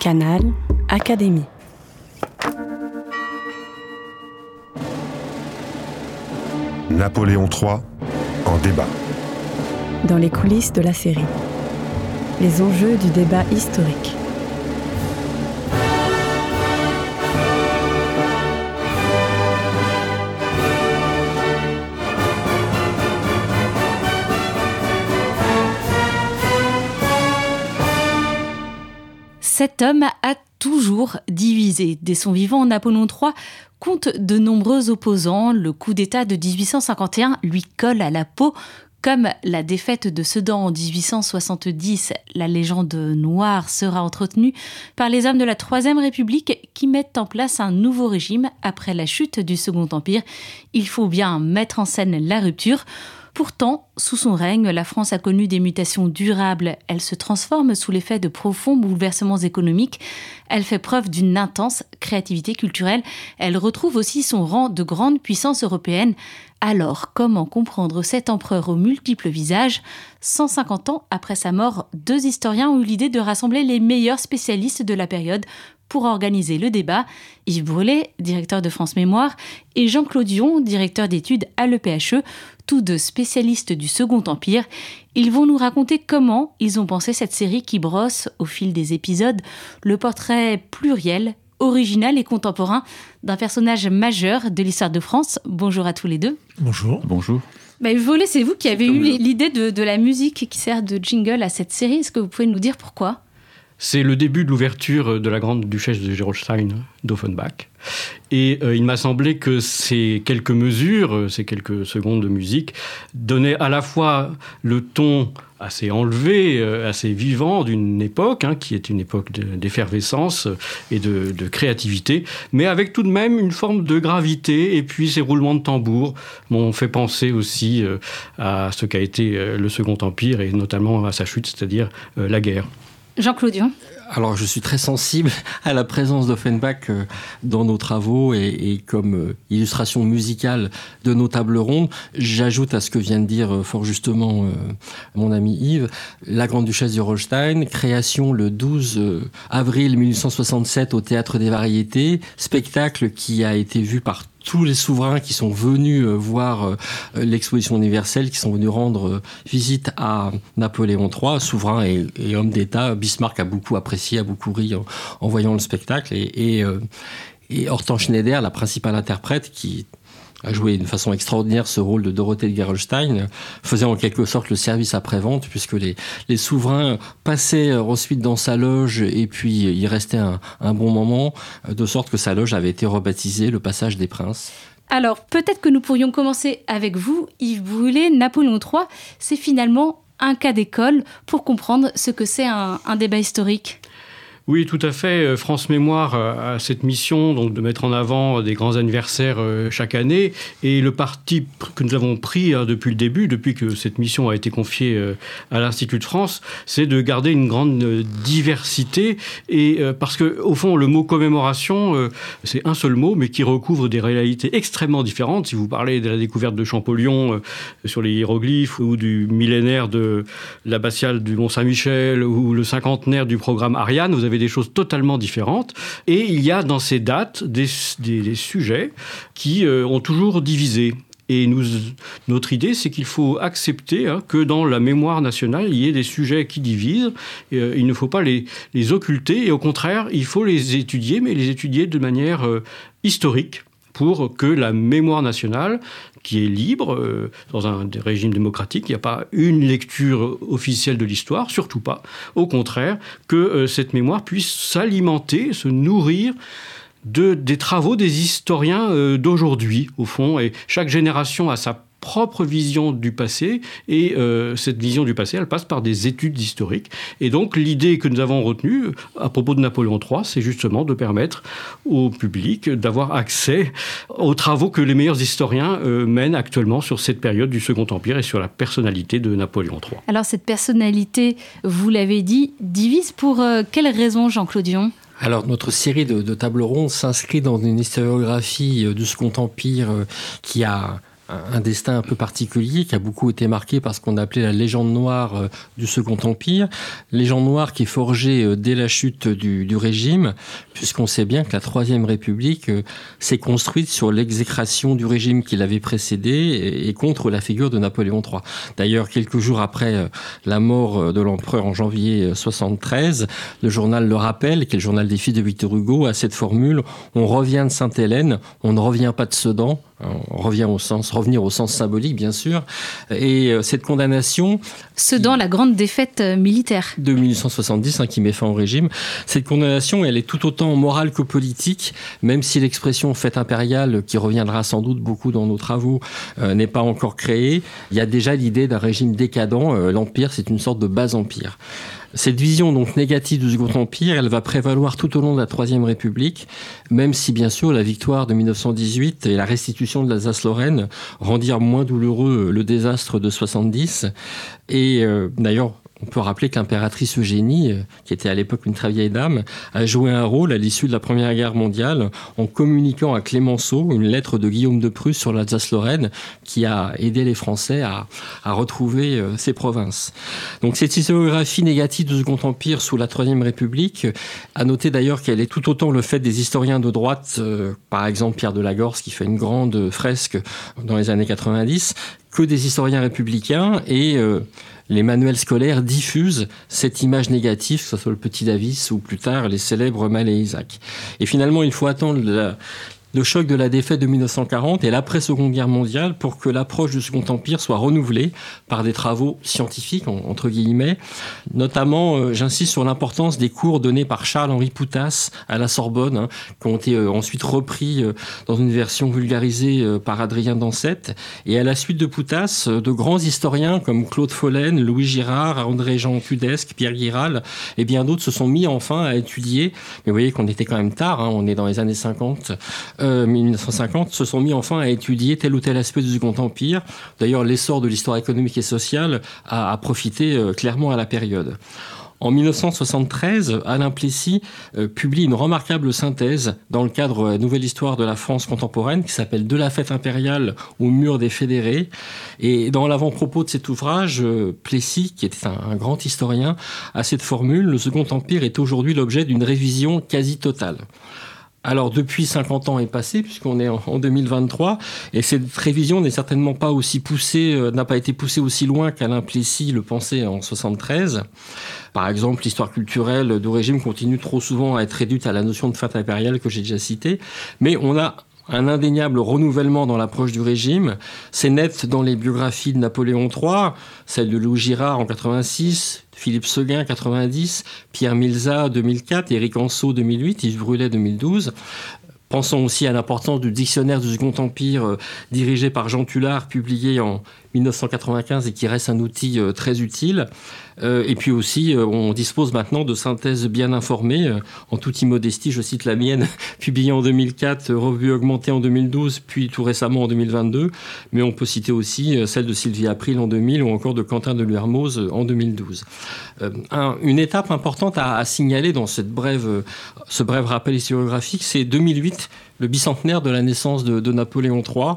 Canal Académie. Napoléon III en débat. Dans les coulisses de la série. Les enjeux du débat historique. Cet homme a toujours divisé. Dès son vivant, Napoléon III compte de nombreux opposants. Le coup d'État de 1851 lui colle à la peau. Comme la défaite de Sedan en 1870, la légende noire sera entretenue par les hommes de la Troisième République qui mettent en place un nouveau régime après la chute du Second Empire. Il faut bien mettre en scène la rupture. Pourtant, sous son règne, la France a connu des mutations durables. Elle se transforme sous l'effet de profonds bouleversements économiques. Elle fait preuve d'une intense créativité culturelle. Elle retrouve aussi son rang de grande puissance européenne. Alors, comment comprendre cet empereur aux multiples visages? 150 ans après sa mort, deux historiens ont eu l'idée de rassembler les meilleurs spécialistes de la période pour organiser le débat. Yves Brelet, directeur de France Mémoire, et Jean-Claude Dion, directeur d'études à l'EPHE, tous deux spécialistes du Second Empire. Ils vont nous raconter comment ils ont pensé cette série qui brosse, au fil des épisodes, le portrait pluriel, original et contemporain d'un personnage majeur de l'histoire de France. Bonjour à tous les deux. Bonjour. Bonjour. Bah, Volet, c'est vous qui avez eu l'idée de, de la musique qui sert de jingle à cette série. Est-ce que vous pouvez nous dire pourquoi? C'est le début de l'ouverture de la grande duchesse de Gerolstein d'Offenbach. Et euh, il m'a semblé que ces quelques mesures, euh, ces quelques secondes de musique, donnaient à la fois le ton assez enlevé, euh, assez vivant d'une époque, hein, qui est une époque d'effervescence et de, créativité, mais avec tout de même une forme de gravité. Et puis ces roulements de tambour m'ont fait penser aussi à ce qu'a été le Second Empire et notamment à sa chute, c'est-à-dire la guerre. Jean-Claude alors, je suis très sensible à la présence d'Offenbach euh, dans nos travaux et, comme euh, illustration musicale de nos tables rondes. J'ajoute à ce que vient de dire euh, fort justement mon ami Yves, La Grande Duchesse de Rollstein, création le 12 avril 1867 au Théâtre des Variétés, spectacle qui a été vu par tous les souverains qui sont venus euh, voir euh, l'exposition universelle, qui sont venus rendre euh, visite à Napoléon III, souverain et, homme d'État. Bismarck a beaucoup apprécié, a beaucoup ri en, voyant le spectacle. Et, et, et Hortense Schneider, la principale interprète, qui a joué d'une façon extraordinaire ce rôle de Dorothée de Gerolstein, faisait en quelque sorte le service après-vente, puisque les, les souverains passaient ensuite dans sa loge et puis il restait un, bon moment, de sorte que sa loge avait été rebaptisée le Passage des Princes. Alors peut-être que nous pourrions commencer avec vous, Yves Brûlé. Napoléon III, c'est finalement un cas d'école pour comprendre ce que c'est un débat historique. Oui, tout à fait. Euh, France Mémoire a cette mission donc, de mettre en avant des grands anniversaires euh, chaque année. Et le parti que nous avons pris hein, depuis le début, depuis que cette mission a été confiée euh, à l'Institut de France, c'est de garder une grande diversité. Et parce que, au fond, le mot commémoration, c'est un seul mot, mais qui recouvre des réalités extrêmement différentes. Si vous parlez de la découverte de Champollion sur les hiéroglyphes ou du millénaire de l'abbatiale du Mont-Saint-Michel ou le cinquantenaire du programme Ariane, vous avez des choses totalement différentes. Et il y a dans ces dates des, sujets qui euh, ont toujours divisé. Et nous, notre idée, c'est qu'il faut accepter hein, que dans la mémoire nationale, il y ait des sujets qui divisent. Euh, il ne faut pas les, les, occulter. Et au contraire, il faut les étudier, mais les étudier de manière euh, historique pour que la mémoire nationale qui est libre. Euh, dans un régime démocratique, il n'y a pas une lecture officielle de l'histoire, surtout pas. Au contraire, que euh, cette mémoire puisse s'alimenter, se nourrir de, des travaux des historiens euh, d'aujourd'hui, au fond. Et chaque génération a sa propre vision du passé et euh, cette vision du passé, elle passe par des études historiques. Et donc l'idée que nous avons retenue à propos de Napoléon III, c'est justement de permettre au public d'avoir accès aux travaux que les meilleurs historiens euh, mènent actuellement sur cette période du Second Empire et sur la personnalité de Napoléon III. Alors cette personnalité, vous l'avez dit, divise pour euh, quelles raisons, Jean-Claude Dion alors notre série de, de tables rondes s'inscrit dans une historiographie du Second Empire qui a un destin un peu particulier qui a beaucoup été marqué par ce qu'on appelait la légende noire euh, du Second Empire. Légende noire qui est forgée euh, dès la chute du, du régime, puisqu'on sait bien que la Troisième République euh, s'est construite sur l'exécration du régime qui l'avait précédé et contre la figure de Napoléon III. D'ailleurs, quelques jours après la mort de l'empereur en janvier 73, le journal Le Rappel, qui est le journal des fils de Victor Hugo, a cette formule on revient de Sainte-Hélène, on ne revient pas de Sedan, on revient au sens, revenir au sens symbolique, bien sûr. Et euh, cette condamnation. Sedan, la grande défaite euh, militaire. De 1870, hein, qui met fin au régime. Cette condamnation, elle est tout autant morale que politique, même si l'expression fête impériale, qui reviendra sans doute beaucoup dans nos travaux, euh, n'est pas encore créée. Il y a déjà l'idée d'un régime décadent. L'Empire, c'est une sorte de bas empire. Cette vision donc négative du Second Empire, elle va prévaloir tout au long de la Troisième République, même si bien sûr la victoire de 1918 et la restitution de l'Alsace-Lorraine rendirent moins douloureux le désastre de 70. Et euh, d'ailleurs, on peut rappeler que l'impératrice Eugénie, euh, qui était à l'époque une très vieille dame, a joué un rôle à l'issue de la Première Guerre mondiale en communiquant à Clémenceau une lettre de Guillaume de Prusse sur l'Alsace-Lorraine qui a aidé les Français à, retrouver euh, ces provinces. Donc cette historiographie négative du Second Empire sous la Troisième République, a noté d'ailleurs qu'elle est tout autant le fait des historiens de droite, euh, par exemple Pierre de Lagorce qui fait une grande fresque dans les années 90, que des historiens républicains et les manuels scolaires diffusent cette image négative, que ce soit le petit Davis ou plus tard les célèbres Mal et Isaac. Et finalement, il faut attendre la, le choc de la défaite de 1940 et l'après-seconde guerre mondiale pour que l'approche du Second Empire soit renouvelée par des travaux scientifiques, entre guillemets. Notamment, euh, j'insiste sur l'importance des cours donnés par Charles-Henri Poutas à la Sorbonne, hein, qui ont été euh, ensuite repris euh, dans une version vulgarisée par Adrien Dansette. Et à la suite de Poutas, de grands historiens comme Claude Follen, Louis Girard, André-Jean Cudesque, Pierre Guiral et bien d'autres se sont mis enfin à étudier. Mais vous voyez qu'on était quand même tard, hein, on est dans les années 50 1950, euh, se sont mis enfin à étudier tel ou tel aspect du Second Empire. D'ailleurs, l'essor de l'histoire économique et sociale a, profité euh, clairement à la période. En 1973, Alain Plessis euh, publie une remarquable synthèse dans le cadre de la nouvelle histoire de la France contemporaine qui s'appelle De la fête impériale au mur des fédérés. Et dans l'avant-propos de cet ouvrage, Plessis, qui était un, grand historien, a cette formule, le Second Empire est aujourd'hui l'objet d'une révision quasi totale. Alors depuis 50 ans est passé puisqu'on est en 2023 et cette révision n'est certainement pas aussi poussée, euh, n'a pas été poussée aussi loin qu'Alain Plessis le pensait en 73. Par exemple, l'histoire culturelle du régime continue trop souvent à être réduite à la notion de fête impériale que j'ai déjà citée, mais on a un indéniable renouvellement dans l'approche du régime. C'est net dans les biographies de Napoléon III, celle de Louis Girard en 86, Philippe Seguin 90, Pierre Milza 2004, Éric Anceau 2008, Yves Brulet 2012. Pensons aussi à l'importance du dictionnaire du Second Empire euh, dirigé par Jean Tullard, publié en 1995 et qui reste un outil euh, très utile. Euh, et puis aussi, euh, on dispose maintenant de synthèses bien informées. en toute immodestie, je cite la mienne, publiée en 2004, revue augmentée en 2012, puis tout récemment en 2022. Mais on peut citer aussi celle de Sylvie April en 2000 ou encore de Quentin de Luermoz en 2012. une étape importante à, signaler dans cette brève, ce bref rappel historiographique, c'est 2008 le bicentenaire de la naissance de, Napoléon III.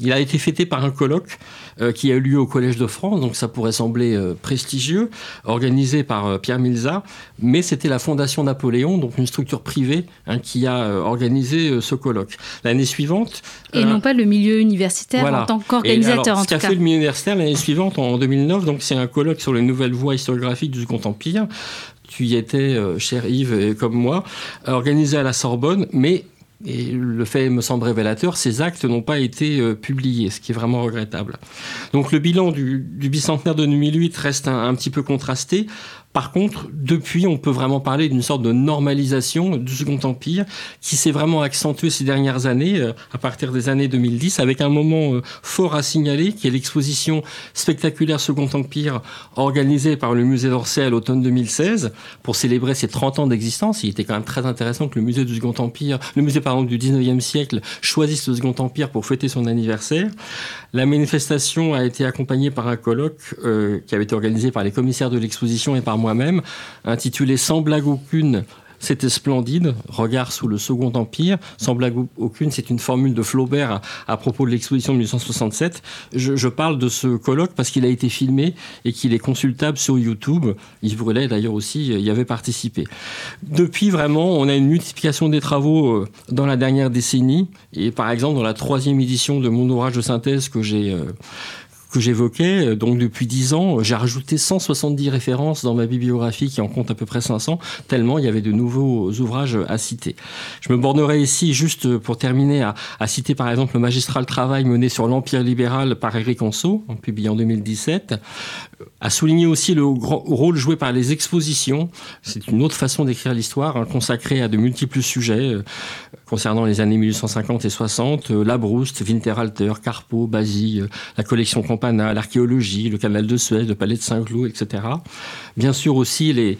Il a été fêté par un colloque euh, qui a eu lieu au Collège de France, donc ça pourrait sembler euh, prestigieux, organisé par euh, Pierre Milza, mais c'était la Fondation Napoléon, donc une structure privée, hein, qui a organisé ce colloque. L'année suivante... Et non pas le milieu universitaire en tant qu'organisateur, en tout cas. Ce qu'a fait le milieu universitaire l'année suivante, en 2009, donc c'est un colloque sur les nouvelles voies historiographiques du Second Empire, tu y étais, cher Yves, et comme moi, organisé à la Sorbonne, mais et le fait me semble révélateur, ces actes n'ont pas été euh, publiés, ce qui est vraiment regrettable. Donc le bilan du, bicentenaire de 2008 reste un, petit peu contrasté. Par contre, depuis, on peut vraiment parler d'une sorte de normalisation du Second Empire qui s'est vraiment accentuée ces dernières années, euh, à partir des années 2010, avec un moment euh, fort à signaler, qui est l'exposition spectaculaire Second Empire organisée par le musée d'Orsay à l'automne 2016 pour célébrer ses 30 ans d'existence. Il était quand même très intéressant que le musée du Second Empire, le musée par du 19e siècle, choisisse le Second Empire pour fêter son anniversaire. La manifestation a été accompagnée par un colloque euh, qui avait été organisé par les commissaires de l'exposition et par moi-même, intitulé Sans blague aucune, c'était splendide. Regard sous le Second Empire, sans blague aucune, c'est une formule de Flaubert à, propos de l'exposition de 1867. Je, parle de ce colloque parce qu'il a été filmé et qu'il est consultable sur YouTube. Yves Brulet, d'ailleurs, aussi y avait participé. Depuis, vraiment, on a une multiplication des travaux euh, dans la dernière décennie. Et par exemple, dans la troisième édition de mon ouvrage de synthèse que j'ai euh, que j'évoquais. Euh, donc depuis 10 ans, j'ai rajouté 170 références dans ma bibliographie qui en compte à peu près 500, tellement il y avait de nouveaux ouvrages à citer. Je me bornerai ici, juste pour terminer, à, à citer par exemple le magistral travail mené sur l'Empire libéral par Éric Anso, publié en 2017, à souligner aussi le rôle joué par les expositions. C'est une autre façon d'écrire l'histoire, hein, consacrée à de multiples sujets euh, concernant les années 1850 et 60, euh, la Brouste, Winterhalter, Carpeau, Basile, la collection l'archéologie, le canal de Suez, le palais de Saint-Cloud, etc. Bien sûr aussi, les,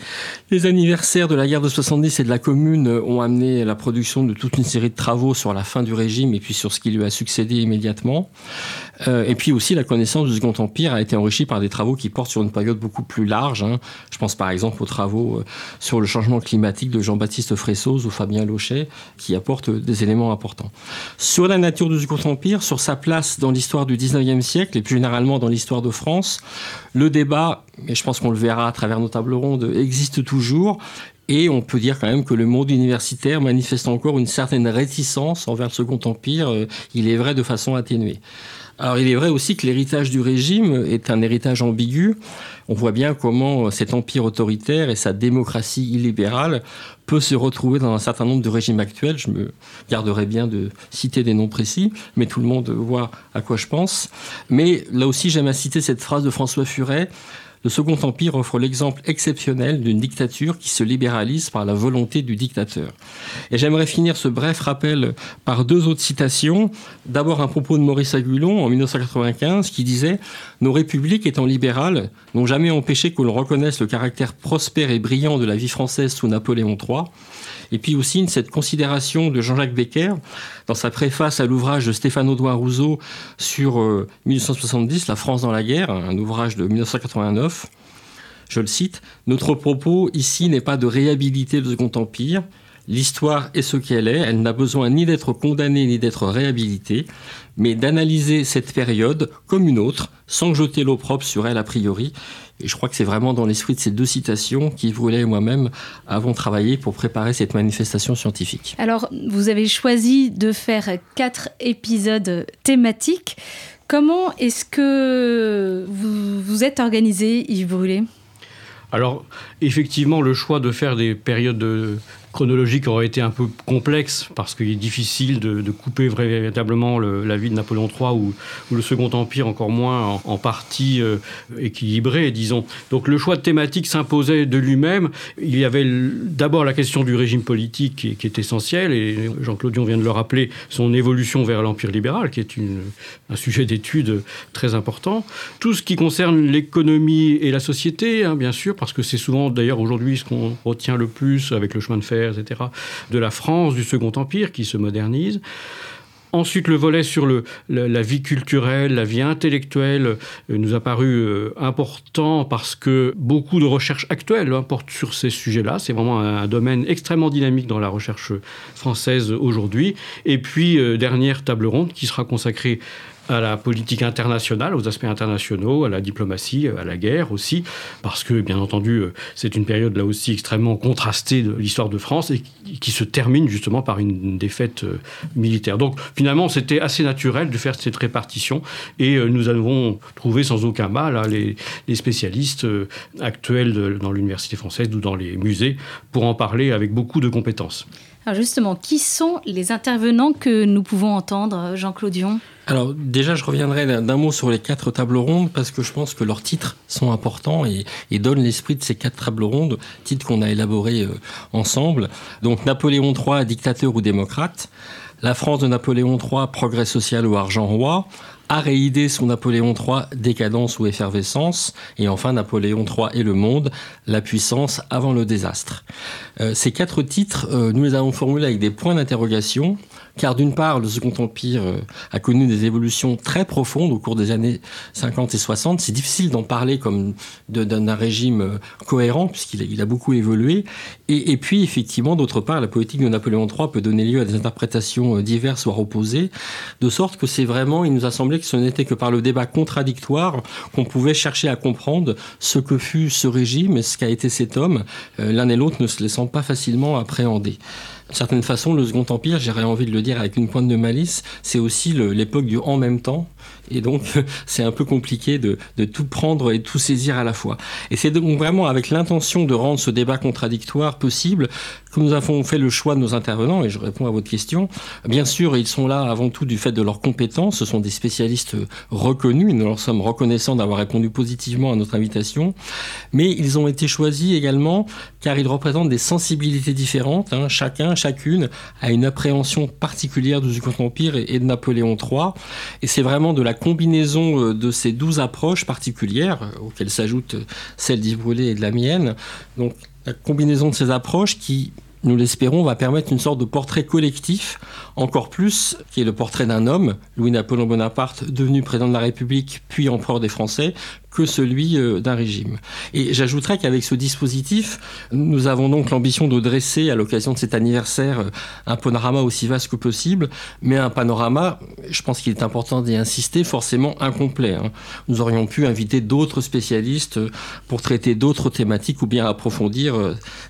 les anniversaires de la guerre de 70 et de la Commune ont amené la production de toute une série de travaux sur la fin du régime et puis sur ce qui lui a succédé immédiatement. Euh, et puis aussi, la connaissance du Second Empire a été enrichie par des travaux qui portent sur une période beaucoup plus large. Hein. Je pense par exemple aux travaux euh, sur le changement climatique de Jean-Baptiste Fressoz ou Fabien Lochet, qui apportent des éléments importants. Sur la nature du Second Empire, sur sa place dans l'histoire du 19e siècle et plus généralement dans l'histoire de France, le débat, et je pense qu'on le verra à travers nos tables rondes, existe toujours. Et on peut dire quand même que le monde universitaire manifeste encore une certaine réticence envers le Second Empire, euh, il est vrai de façon atténuée. Alors il est vrai aussi que l'héritage du régime est un héritage ambigu. On voit bien comment cet empire autoritaire et sa démocratie illibérale peut se retrouver dans un certain nombre de régimes actuels. Je me garderai bien de citer des noms précis, mais tout le monde voit à quoi je pense. Mais là aussi, j'aime à citer cette phrase de François Furet le Second Empire offre l'exemple exceptionnel d'une dictature qui se libéralise par la volonté du dictateur. Et j'aimerais finir ce bref rappel par deux autres citations. D'abord un propos de Maurice Agulon en 1995 qui disait Nos républiques étant libérales n'ont jamais empêché que l'on reconnaisse le caractère prospère et brillant de la vie française sous Napoléon III. Et puis aussi cette considération de Jean-Jacques Becker dans sa préface à l'ouvrage de Stéphane Audouin Rousseau sur 1870, euh, La France dans la guerre, un ouvrage de 1989. Je le cite, Notre propos ici n'est pas de réhabiliter le Second Empire. L'histoire est ce qu'elle est, elle n'a besoin ni d'être condamnée ni d'être réhabilitée, mais d'analyser cette période comme une autre, sans jeter l'opprobre sur elle a priori, et je crois que c'est vraiment dans l'esprit de ces deux citations qu'Yves Roulet et moi-même avons travaillé pour préparer cette manifestation scientifique. Alors, vous avez choisi de faire quatre épisodes thématiques. Comment est-ce que vous vous êtes organisé, Yves Brûlé? Alors, effectivement, le choix de faire des périodes de, chronologique aurait été un peu complexe parce qu'il est difficile de, couper véritablement la vie de Napoléon III ou, le Second Empire encore moins en, partie euh, équilibré, disons. Donc le choix de thématique s'imposait de lui-même. Il y avait d'abord la question du régime politique qui, est essentielle et Jean-Claude Dion vient de le rappeler, son évolution vers l'empire libéral qui est un sujet d'étude très important. Tout ce qui concerne l'économie et la société, hein, bien sûr, parce que c'est souvent d'ailleurs aujourd'hui ce qu'on retient le plus avec le chemin de fer etc., de la France du Second Empire qui se modernise. Ensuite, le volet sur le, la, vie culturelle, la vie intellectuelle euh, nous a paru euh, important parce que beaucoup de recherches actuelles hein, portent sur ces sujets-là. C'est vraiment un, domaine extrêmement dynamique dans la recherche française aujourd'hui. Et puis, euh, dernière table ronde qui sera consacrée à la politique internationale, aux aspects internationaux, à la diplomatie, à la guerre aussi, parce que bien entendu euh, c'est une période là aussi extrêmement contrastée de l'histoire de France et qui se termine justement par une défaite euh, militaire. Donc finalement c'était assez naturel de faire cette répartition et euh, nous avons trouvé sans aucun mal hein, les, spécialistes actuels dans l'université française ou dans les musées pour en parler avec beaucoup de compétences. Alors justement, qui sont les intervenants que nous pouvons entendre, Jean-Claude Dion? Alors déjà, je reviendrai d'un mot sur les quatre tables rondes parce que je pense que leurs titres sont importants et, donnent l'esprit de ces quatre tables rondes, titres qu'on a élaborés euh, ensemble. Donc Napoléon III, dictateur ou démocrate, la France de Napoléon III, progrès social ou argent roi, Aréidée sous Napoléon III, décadence ou effervescence, et enfin Napoléon III et le monde, la puissance avant le désastre. Euh, ces quatre titres, euh, nous les avons formulés avec des points d'interrogation, car d'une part, le Second Empire euh, a connu des évolutions très profondes au cours des années 50 et 60. C'est difficile d'en parler comme d'un régime cohérent, puisqu'il a, beaucoup évolué. Et, puis, effectivement, d'autre part, la politique de Napoléon III peut donner lieu à des interprétations diverses, voire opposées, de sorte que c'est vraiment, il nous a semblé que ce n'était que par le débat contradictoire qu'on pouvait chercher à comprendre ce que fut ce régime et ce qu'a été cet homme, euh, l'un et l'autre ne se laissant pas facilement appréhender. D'une certaine façon, le Second Empire, j'aurais envie de le dire avec une pointe de malice, c'est aussi l'époque du en même temps, et donc, c'est un peu compliqué de, tout prendre et tout saisir à la fois. Et c'est donc vraiment avec l'intention de rendre ce débat contradictoire possible que nous avons fait le choix de nos intervenants, et je réponds à votre question. Bien sûr, ils sont là avant tout du fait de leurs compétences, ce sont des spécialistes reconnus, et nous leur sommes reconnaissants d'avoir répondu positivement à notre invitation, mais ils ont été choisis également car ils représentent des sensibilités différentes, hein. chacun, chacune a une appréhension particulière du Second Empire et de Napoléon III, et c'est vraiment de la combinaison euh, de ces douze approches particulières, euh, auxquelles s'ajoute euh, celle d'Yves Brûlé et de la mienne, donc la combinaison de ces approches qui nous l'espérons, va permettre une sorte de portrait collectif, encore plus, qui est le portrait d'un homme, Louis-Napoléon Bonaparte, devenu président de la République, puis empereur des Français, que celui euh, d'un régime. Et j'ajouterais qu'avec ce dispositif, nous avons donc l'ambition de dresser, à l'occasion de cet anniversaire, euh, un panorama aussi vaste que possible, mais un panorama, je pense qu'il est important d'y insister, forcément incomplet. Hein. Nous aurions pu inviter d'autres spécialistes euh, pour traiter d'autres thématiques ou bien approfondir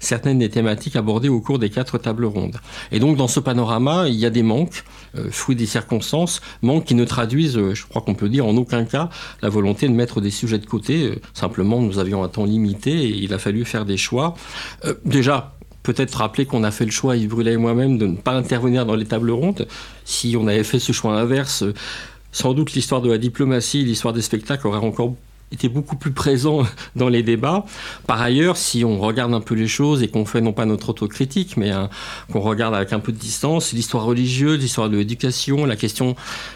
certaines des thématiques abordées au cours des quatre tables rondes. Et donc dans ce panorama, il y a des manques, fruits des circonstances, manques qui ne traduisent, je crois qu'on peut dire en aucun cas, la volonté de mettre des sujets de côté. Euh, simplement, nous avions un temps limité et il a fallu faire des choix. Euh, déjà, peut-être rappeler qu'on a fait le choix, Yves Brûlé et moi-même, de ne pas intervenir dans les tables rondes. Si on avait fait ce choix inverse, euh, sans doute l'histoire de la diplomatie, l'histoire des spectacles aurait encore était beaucoup plus présent dans les débats. Par ailleurs, si on regarde un peu les choses et qu'on fait non pas notre autocritique, mais qu'on regarde avec un peu de distance, l'histoire religieuse, l'histoire de l'éducation, la question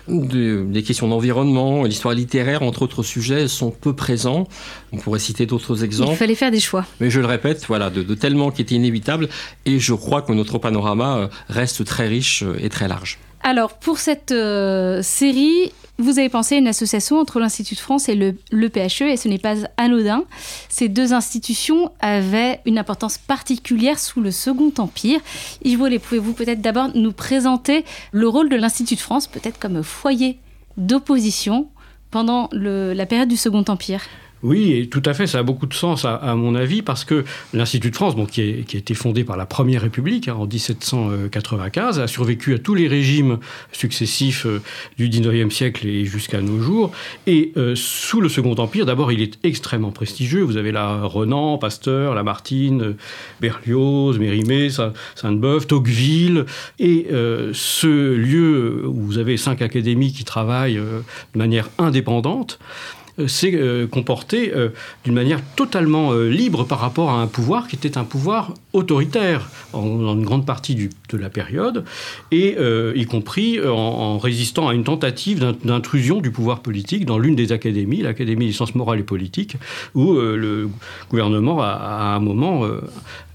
de, des questions d'environnement, l'histoire littéraire, entre autres sujets, sont peu présents. On pourrait citer d'autres exemples. Il fallait faire des choix. Mais je le répète, voilà, de, de tellement qui étaient inévitables. Et je crois que notre panorama euh, reste très riche euh, et très large. Alors, pour cette euh, série, vous avez pensé à une association entre l'Institut de France et le, PHE, et ce n'est pas anodin. Ces deux institutions avaient une importance particulière sous le Second Empire. Yves Vollet, pouvez-vous peut-être d'abord nous présenter le rôle de l'Institut de France, peut-être comme foyer d'opposition pendant la période du Second Empire? Oui, tout à fait, ça a beaucoup de sens à, mon avis, parce que l'Institut de France, bon, qui, a été fondé par la Première République hein, en 1795, a survécu à tous les régimes successifs euh, du 19e siècle et jusqu'à nos jours. Et euh, sous le Second Empire, d'abord, il est extrêmement prestigieux. Vous avez là Renan, Pasteur, Lamartine, Berlioz, Mérimée, Sainte-Beuve, Tocqueville. Et euh, ce lieu où vous avez cinq académies qui travaillent de manière indépendante, euh, s'est euh, comporté euh, d'une manière totalement libre par rapport à un pouvoir qui était un pouvoir autoritaire dans une grande partie de la période, et y compris en, résistant à une tentative d'intrusion du pouvoir politique dans l'une des académies, l'Académie des sciences morales et politiques, où le gouvernement a, à un moment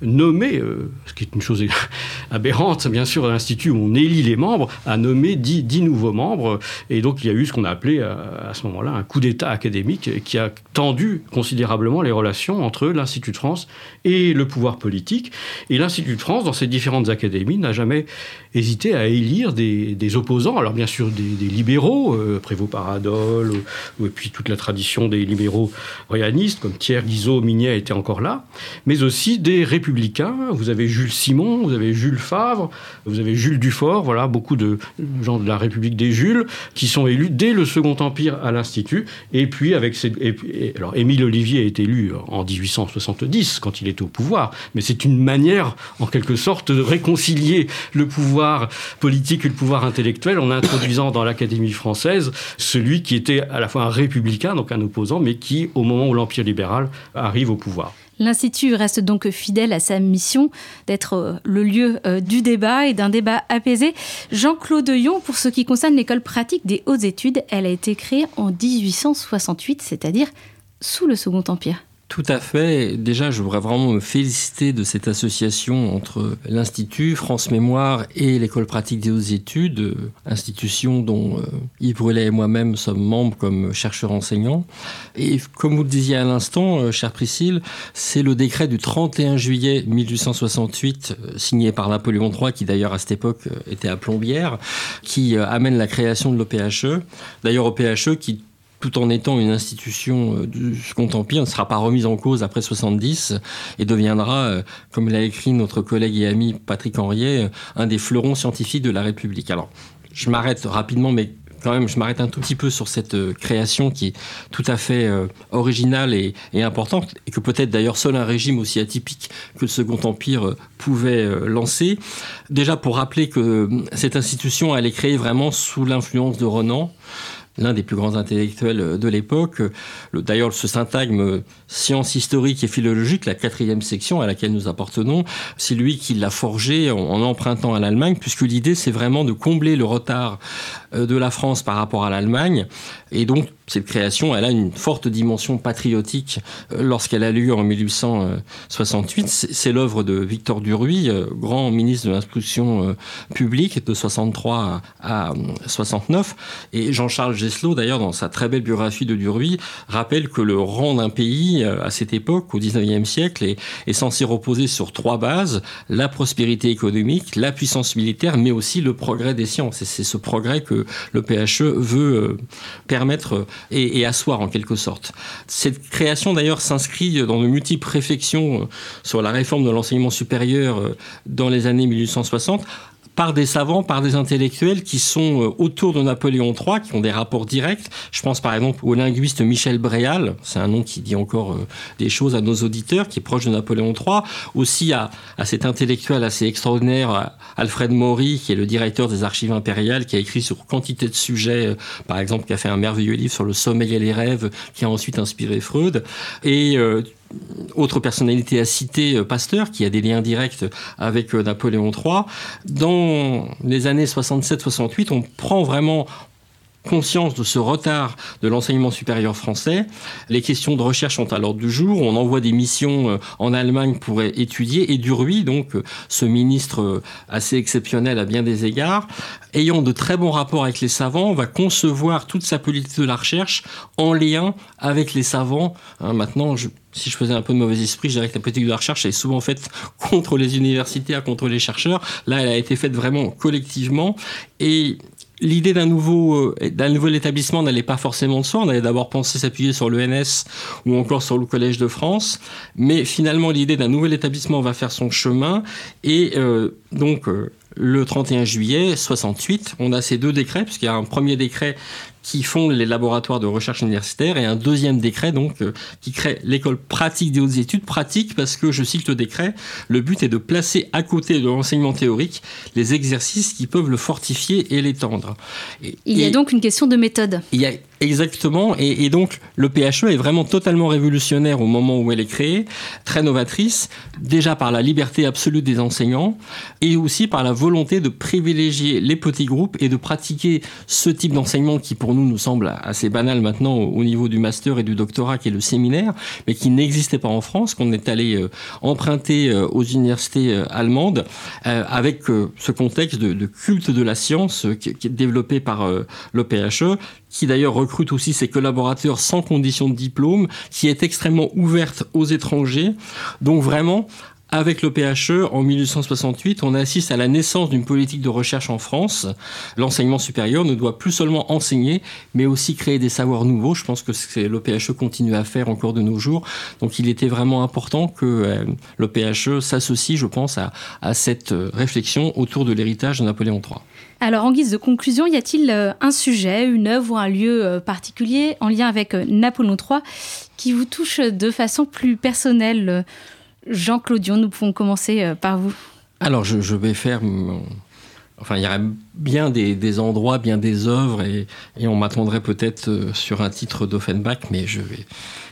nommé, ce qui est une chose aberrante bien sûr, l'Institut où on élit les membres, a nommé dix, nouveaux membres, et donc il y a eu ce qu'on a appelé à, à ce moment-là un coup d'État académique qui a tendu considérablement les relations entre l'Institut de France et le pouvoir politique. Et l'Institut de France, dans ses différentes académies, n'a jamais hésité à élire des, opposants. Alors bien sûr des, libéraux, euh, Prévost Paradol, ou, et puis toute la tradition des libéraux royanistes, comme Thiers, Guizot, Mignet étaient encore là, mais aussi des républicains. Vous avez Jules Simon, vous avez Jules Favre, vous avez Jules Dufort, voilà, beaucoup de gens de la République des Jules, qui sont élus dès le Second Empire à l'Institut, et puis avec alors, Émile Olivier est élu en 1870, quand il était au pouvoir, mais c'est une manière, en quelque sorte, de réconcilier le pouvoir politique et le pouvoir intellectuel en introduisant dans l'Académie française celui qui était à la fois un républicain, donc un opposant, mais qui, au moment où l'Empire libéral arrive au pouvoir. L'Institut reste donc fidèle à sa mission d'être euh, le lieu euh, du débat et d'un débat apaisé. Jean-Claude Yon, pour ce qui concerne l'école pratique des hautes études, elle a été créée en 1868, c'est-à-dire sous le Second Empire. Tout à fait. Déjà, je voudrais vraiment me féliciter de cette association entre l'Institut, France Mémoire et l'École pratique des hautes études, institution dont euh, Yves Brulet et moi-même sommes membres comme chercheurs enseignants. Et comme vous le disiez à l'instant, euh, chère Priscille, c'est le décret du 31 juillet 1868, euh, signé par Napoléon III, qui d'ailleurs à cette époque était à Plombières, qui amène la création de l'OPHE. D'ailleurs, OPHE qui tout en étant une institution euh, du Second Empire, ne sera pas remise en cause après 70 et deviendra, euh, comme l'a écrit notre collègue et ami Patrick Henriet, euh, un des fleurons scientifiques de la République. Alors, je m'arrête rapidement, mais quand même, je m'arrête un tout petit peu sur cette création qui est tout à fait originale et, importante, et que peut-être d'ailleurs seul un régime aussi atypique que le Second Empire pouvait lancer. Déjà pour rappeler que cette institution, elle est créée vraiment sous l'influence de Renan l'un des plus grands intellectuels de l'époque. D'ailleurs, ce syntagme science historique et philologique, la quatrième section à laquelle nous appartenons, c'est lui qui l'a forgé en, empruntant à l'Allemagne, puisque l'idée, c'est vraiment de combler le retard euh, de la France par rapport à l'Allemagne. Et donc, cette création, elle a une forte dimension patriotique euh, lorsqu'elle a lieu en 1868. C'est l'œuvre de Victor Duruy, euh, grand ministre de l'instruction publique de 63 à 69. Et Jean-Charles Gesselot, d'ailleurs, dans sa très belle biographie de Duruy, rappelle que le rang d'un pays à cette époque, au 19e siècle, est, est censé reposer sur trois bases la prospérité économique, la puissance militaire, mais aussi le progrès des sciences. Et c'est ce progrès que le PHE veut euh, permettre et, asseoir en quelque sorte. Cette création d'ailleurs s'inscrit dans de multiples réflexions euh, sur la réforme de l'enseignement supérieur euh, dans les années 1860 par des savants, par des intellectuels qui sont euh, autour de Napoléon III, qui ont des rapports directs. Je pense par exemple au linguiste Michel Bréal, c'est un nom qui dit encore euh, des choses à nos auditeurs, qui est proche de Napoléon III. Aussi à, à cet intellectuel assez extraordinaire, Alfred Maury, qui est le directeur des archives impériales, qui a écrit sur quantité de sujets, euh, par exemple, qui a fait un merveilleux livre sur le sommeil et les rêves, qui a ensuite inspiré Freud. Et autre personnalité à citer, euh, Pasteur, qui a des liens directs avec euh, Napoléon III. Dans les années 67-68, on prend vraiment conscience de ce retard de l'enseignement supérieur français. Les questions de recherche sont à l'ordre du jour. On envoie des missions euh, en Allemagne pour étudier. Et Duruy, donc euh, ce ministre euh, assez exceptionnel à bien des égards, ayant de très bons rapports avec les savants, va concevoir toute sa politique de la recherche en lien avec les savants. Hein, maintenant, si je faisais un peu de mauvais esprit, je dirais que la politique de la recherche est souvent faite contre les universitaires, contre les chercheurs. Là, elle a été faite vraiment collectivement. Et l'idée d'un nouveau, euh, d'un nouvel établissement n'allait pas forcément de soi. On allait d'abord penser s'appuyer sur l'ENS ou encore sur le Collège de France. Mais finalement, l'idée d'un nouvel établissement va faire son chemin. Et euh, donc, euh, le 31 juillet 68, on a ces deux décrets, puisqu'il y a un premier décret qui fonde les laboratoires de recherche universitaire et un deuxième décret donc euh, qui crée l'école pratique des hautes études pratique parce que je cite le décret le but est de placer à côté de l'enseignement théorique les exercices qui peuvent le fortifier et l'étendre. Il y a donc une question de méthode. Il y a Exactement, et, donc le PHE est vraiment totalement révolutionnaire au moment où elle est créée, très novatrice, déjà par la liberté absolue des enseignants, et aussi par la volonté de privilégier les petits groupes et de pratiquer ce type d'enseignement qui pour nous nous semble assez banal maintenant au niveau du master et du doctorat qui est le séminaire, mais qui n'existait pas en France, qu'on est allé euh, emprunter euh, aux universités euh, allemandes, avec ce contexte de, culte de la science qui, est développé par le PHE, qui d'ailleurs recrute aussi ses collaborateurs sans condition de diplôme, qui est extrêmement ouverte aux étrangers. Donc vraiment, avec le PHE, en 1868, on assiste à la naissance d'une politique de recherche en France. L'enseignement supérieur ne doit plus seulement enseigner, mais aussi créer des savoirs nouveaux. Je pense que le PHE continue à faire encore de nos jours. Donc il était vraiment important que euh, le PHE s'associe, je pense, à, à cette euh, réflexion autour de l'héritage de Napoléon III. Alors, en guise de conclusion, y a-t-il euh, un sujet, une œuvre ou un lieu particulier en lien avec Napoléon III qui vous touche de façon plus personnelle Jean-Claude nous pouvons commencer euh, par vous. Alors, je, vais faire. Enfin, il y aurait bien des, endroits, bien des œuvres, et, on m'attendrait peut-être euh, sur un titre d'Offenbach, mais je vais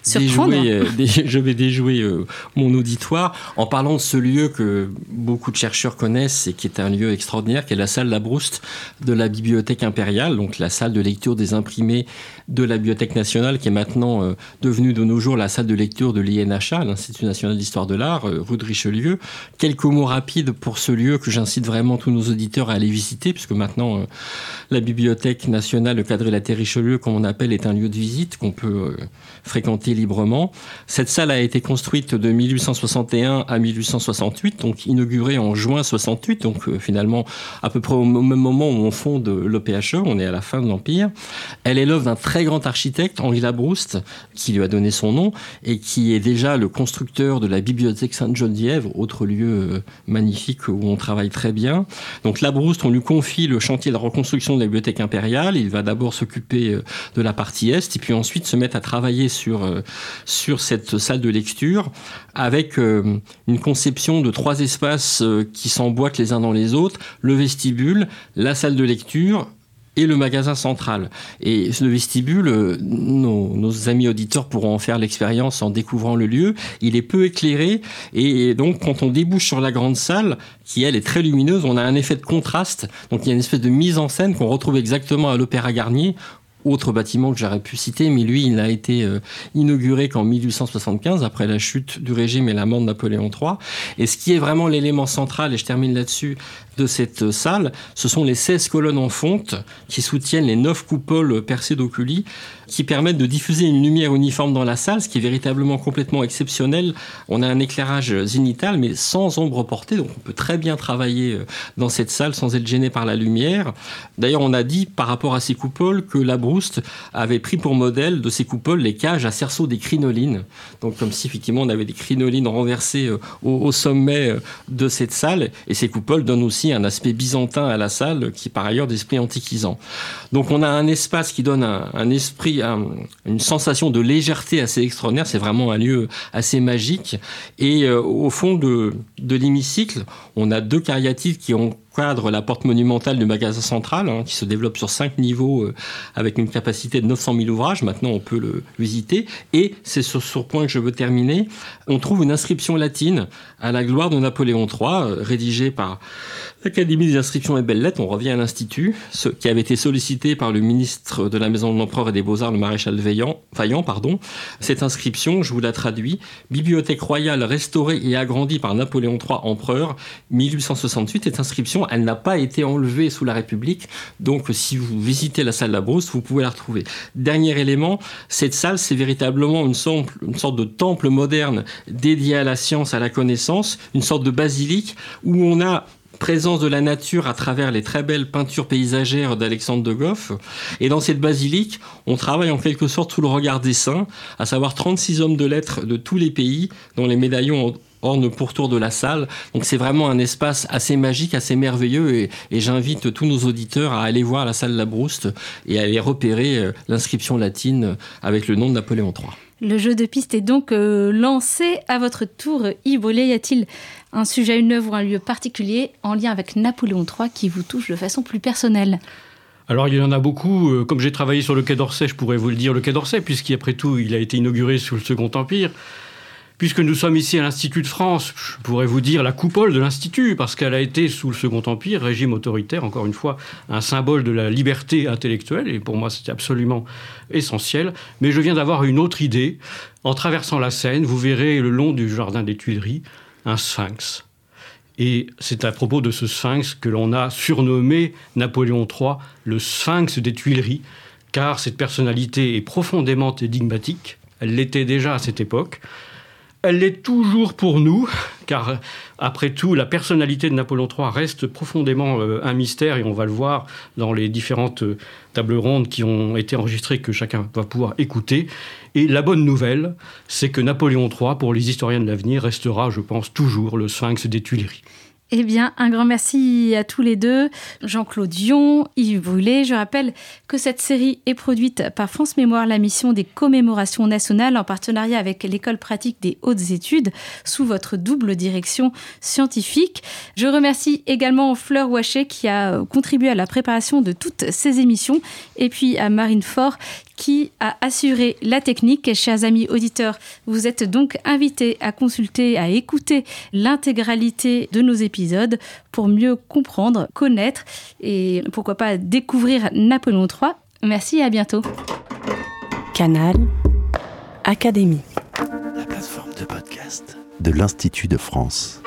déjouer, euh, je vais déjouer euh, mon auditoire en parlant de ce lieu que beaucoup de chercheurs connaissent et qui est un lieu extraordinaire, qui est la salle Labrouste de la Bibliothèque impériale, donc la salle de lecture des imprimés de la Bibliothèque nationale, qui est maintenant devenue de nos jours la salle de lecture de l'INHA, l'Institut national d'histoire de l'art, rue de Richelieu. Quelques mots rapides pour ce lieu que j'incite vraiment tous nos auditeurs à aller visiter, puisque maintenant, euh, la Bibliothèque nationale, le cadre la Richelieu, comme on appelle, est un lieu de visite qu'on peut euh, fréquenter librement. Cette salle a été construite de 1861 à 1868, donc inaugurée en juin 68, donc euh, finalement à peu près au même moment où on fonde l'OPHE, on est à la fin de l'Empire. Elle est l'œuvre d'un très grand architecte, Henri Labrouste, qui lui a donné son nom et qui est déjà le constructeur de la Bibliothèque Sainte-Geneviève, autre lieu magnifique où on travaille très bien. Donc Labrouste, on lui confie le chantier de reconstruction de la bibliothèque impériale. Il va d'abord s'occuper euh, de la partie est et puis ensuite se mettre à travailler sur, euh, sur cette salle de lecture avec euh, une conception de trois espaces qui s'emboîtent les uns dans les autres, le vestibule, la salle de lecture et le magasin central. Et le vestibule, euh, nos, amis auditeurs pourront en faire l'expérience en découvrant le lieu. Il est peu éclairé et donc quand on débouche sur la grande salle, qui elle est très lumineuse, on a un effet de contraste. Donc il y a une espèce de mise en scène qu'on retrouve exactement à l'Opéra Garnier autre bâtiment que j'aurais pu citer, mais lui, il n'a été euh, inauguré qu'en 1875, après la chute du régime et la mort de Napoléon III. Et ce qui est vraiment l'élément central, et je termine là-dessus, de cette salle, ce sont les 16 colonnes en fonte qui soutiennent les 9 coupoles percées d'oculi, qui permettent de diffuser une lumière uniforme dans la salle, ce qui est véritablement complètement exceptionnel. On a un éclairage zénital, mais sans ombre portée, donc on peut très bien travailler euh, dans cette salle sans être gêné par la lumière. D'ailleurs, on a dit par rapport à ces coupoles que la Brouste avait pris pour modèle de ces coupoles les cages à cerceau des crinolines. Donc comme si effectivement on avait des crinolines renversées euh, au, sommet euh, de cette salle, et ces coupoles donnent aussi un aspect byzantin à la salle, qui est par ailleurs d'esprit antiquisant. Donc on a un espace qui donne un esprit une sensation de légèreté assez extraordinaire. C'est vraiment un lieu assez magique. Et euh, au fond de, de l'hémicycle, on a deux cariatides qui ont la porte monumentale du magasin central, hein, qui se développe sur cinq niveaux euh, avec une capacité de 900 000 ouvrages. Maintenant, on peut le visiter. Et c'est sur ce point que je veux terminer. On trouve une inscription latine à la gloire de Napoléon III, euh, rédigée par l'Académie des inscriptions et belles lettres. On revient à l'Institut, qui avait été sollicité par le ministre de la Maison de l'Empereur et des Beaux-Arts, le maréchal Vaillant. Vaillant pardon. Cette inscription, je vous la traduis. Bibliothèque royale restaurée et agrandie par Napoléon III, empereur, 1868. Cette inscription elle n'a pas été enlevée sous la République. Donc, si vous visitez la salle Labrouste, vous pouvez la retrouver. Dernier élément, cette salle, c'est véritablement une sorte, une sorte de temple moderne dédié à la science, à la connaissance, une sorte de basilique où on a présence de la nature à travers les très belles peintures paysagères d'Alexandre de Goff. Et dans cette basilique, on travaille en quelque sorte sous le regard des saints, à savoir 36 hommes de lettres de tous les pays dont les médaillons orne pourtour de la salle. Donc c'est vraiment un espace assez magique, assez merveilleux et, j'invite tous nos auditeurs à aller voir la salle Labrouste et à aller repérer euh, l'inscription latine avec le nom de Napoléon III. Le jeu de piste est donc euh, lancé à votre tour. Yves y a-t-il un sujet, une œuvre ou un lieu particulier en lien avec Napoléon III qui vous touche de façon plus personnelle? Alors il y en a beaucoup. Euh, comme j'ai travaillé sur le Quai d'Orsay, je pourrais vous le dire, le Quai d'Orsay, puisqu'après tout, il a été inauguré sous le Second Empire. Puisque nous sommes ici à l'Institut de France, je pourrais vous dire la coupole de l'Institut, parce qu'elle a été sous le Second Empire, régime autoritaire, encore une fois, un symbole de la liberté intellectuelle, et pour moi c'était absolument essentiel. Mais je viens d'avoir une autre idée. En traversant la Seine, vous verrez le long du jardin des Tuileries un sphinx. Et c'est à propos de ce sphinx que l'on a surnommé Napoléon III le sphinx des Tuileries, car cette personnalité est profondément énigmatique. Elle l'était déjà à cette époque. Elle l'est toujours pour nous, car après tout, la personnalité de Napoléon III reste profondément euh, un mystère, et on va le voir dans les différentes euh, tables rondes qui ont été enregistrées que chacun va pouvoir écouter. Et la bonne nouvelle, c'est que Napoléon III, pour les historiens de l'avenir, restera, je pense, toujours le sphinx des Tuileries. Eh bien, un grand merci à tous les deux, Jean-Claude Dion, Yves Brûlé. Je rappelle que cette série est produite par France Mémoire, la mission des commémorations nationales, en partenariat avec l'École pratique des hautes études, sous votre double direction scientifique. Je remercie également Fleur Wachet qui a contribué à la préparation de toutes ces émissions, et puis à Marine Faure qui a assuré la technique. Chers amis auditeurs, vous êtes donc invités à consulter, à écouter l'intégralité de nos épisodes pour mieux comprendre, connaître et pourquoi pas découvrir Napoléon III. Merci et à bientôt. Canal Académie. La plateforme de podcast de l'Institut de France.